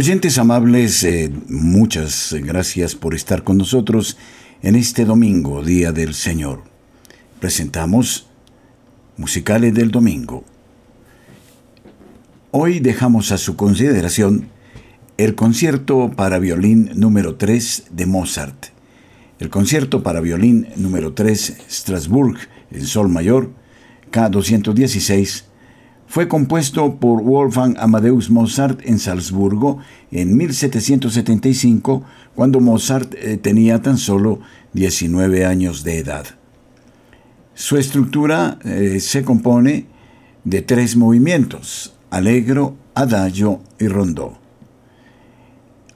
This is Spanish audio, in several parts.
Oyentes amables, eh, muchas gracias por estar con nosotros en este domingo, Día del Señor. Presentamos Musicales del Domingo. Hoy dejamos a su consideración el concierto para violín número 3 de Mozart. El concierto para violín número 3 Strasbourg en Sol Mayor, K216, fue compuesto por Wolfgang Amadeus Mozart en Salzburgo en 1775, cuando Mozart eh, tenía tan solo 19 años de edad. Su estructura eh, se compone de tres movimientos, allegro, adagio y rondó.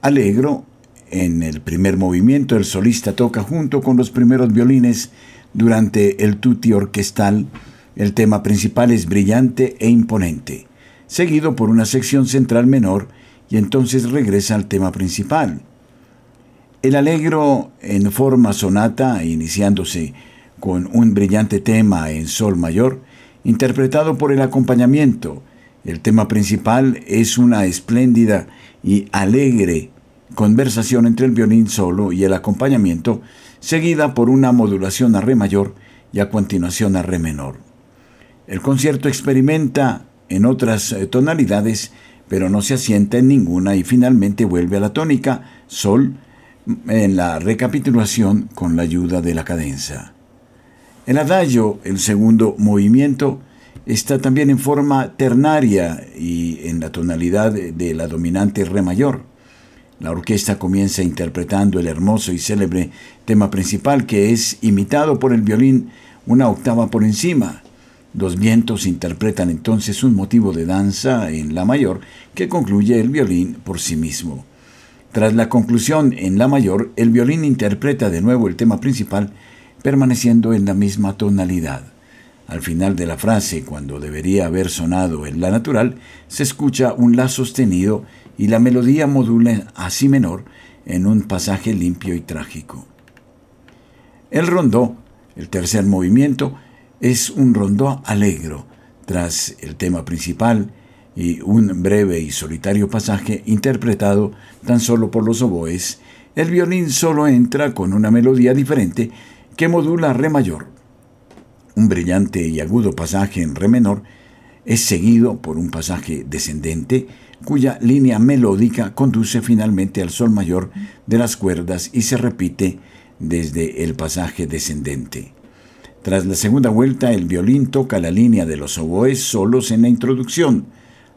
Allegro, en el primer movimiento el solista toca junto con los primeros violines durante el tutti orquestal el tema principal es brillante e imponente, seguido por una sección central menor y entonces regresa al tema principal. El alegro en forma sonata, iniciándose con un brillante tema en sol mayor, interpretado por el acompañamiento. El tema principal es una espléndida y alegre conversación entre el violín solo y el acompañamiento, seguida por una modulación a re mayor y a continuación a re menor. El concierto experimenta en otras eh, tonalidades, pero no se asienta en ninguna y finalmente vuelve a la tónica, sol, en la recapitulación con la ayuda de la cadenza. El adagio, el segundo movimiento, está también en forma ternaria y en la tonalidad de la dominante re mayor. La orquesta comienza interpretando el hermoso y célebre tema principal que es imitado por el violín una octava por encima. Los vientos interpretan entonces un motivo de danza en la mayor que concluye el violín por sí mismo. Tras la conclusión en la mayor, el violín interpreta de nuevo el tema principal, permaneciendo en la misma tonalidad. Al final de la frase, cuando debería haber sonado en la natural, se escucha un la sostenido y la melodía modula a si menor en un pasaje limpio y trágico. El rondó, el tercer movimiento, es un rondó alegro, tras el tema principal y un breve y solitario pasaje interpretado tan solo por los oboes, el violín solo entra con una melodía diferente que modula re mayor. Un brillante y agudo pasaje en re menor es seguido por un pasaje descendente cuya línea melódica conduce finalmente al sol mayor de las cuerdas y se repite desde el pasaje descendente. Tras la segunda vuelta, el violín toca la línea de los oboes solos en la introducción.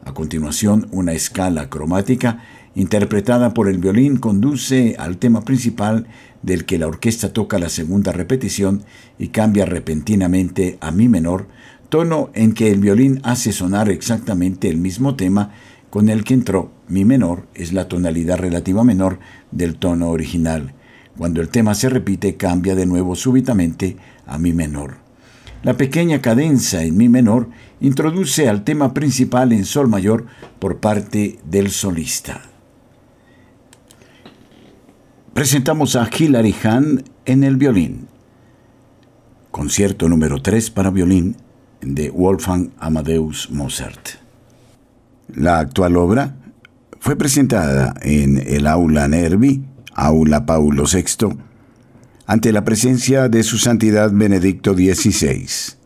A continuación, una escala cromática interpretada por el violín conduce al tema principal del que la orquesta toca la segunda repetición y cambia repentinamente a mi menor, tono en que el violín hace sonar exactamente el mismo tema con el que entró. Mi menor es la tonalidad relativa menor del tono original. Cuando el tema se repite, cambia de nuevo súbitamente a mi menor. La pequeña cadenza en mi menor introduce al tema principal en sol mayor por parte del solista. Presentamos a Hilary Hahn en el violín. Concierto número 3 para violín de Wolfgang Amadeus Mozart. La actual obra fue presentada en el Aula Nervi Aula Paulo VI, ante la presencia de su Santidad Benedicto XVI.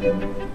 Müzik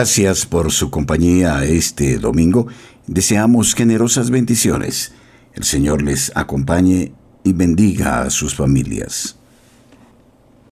Gracias por su compañía este domingo. Deseamos generosas bendiciones. El Señor les acompañe y bendiga a sus familias.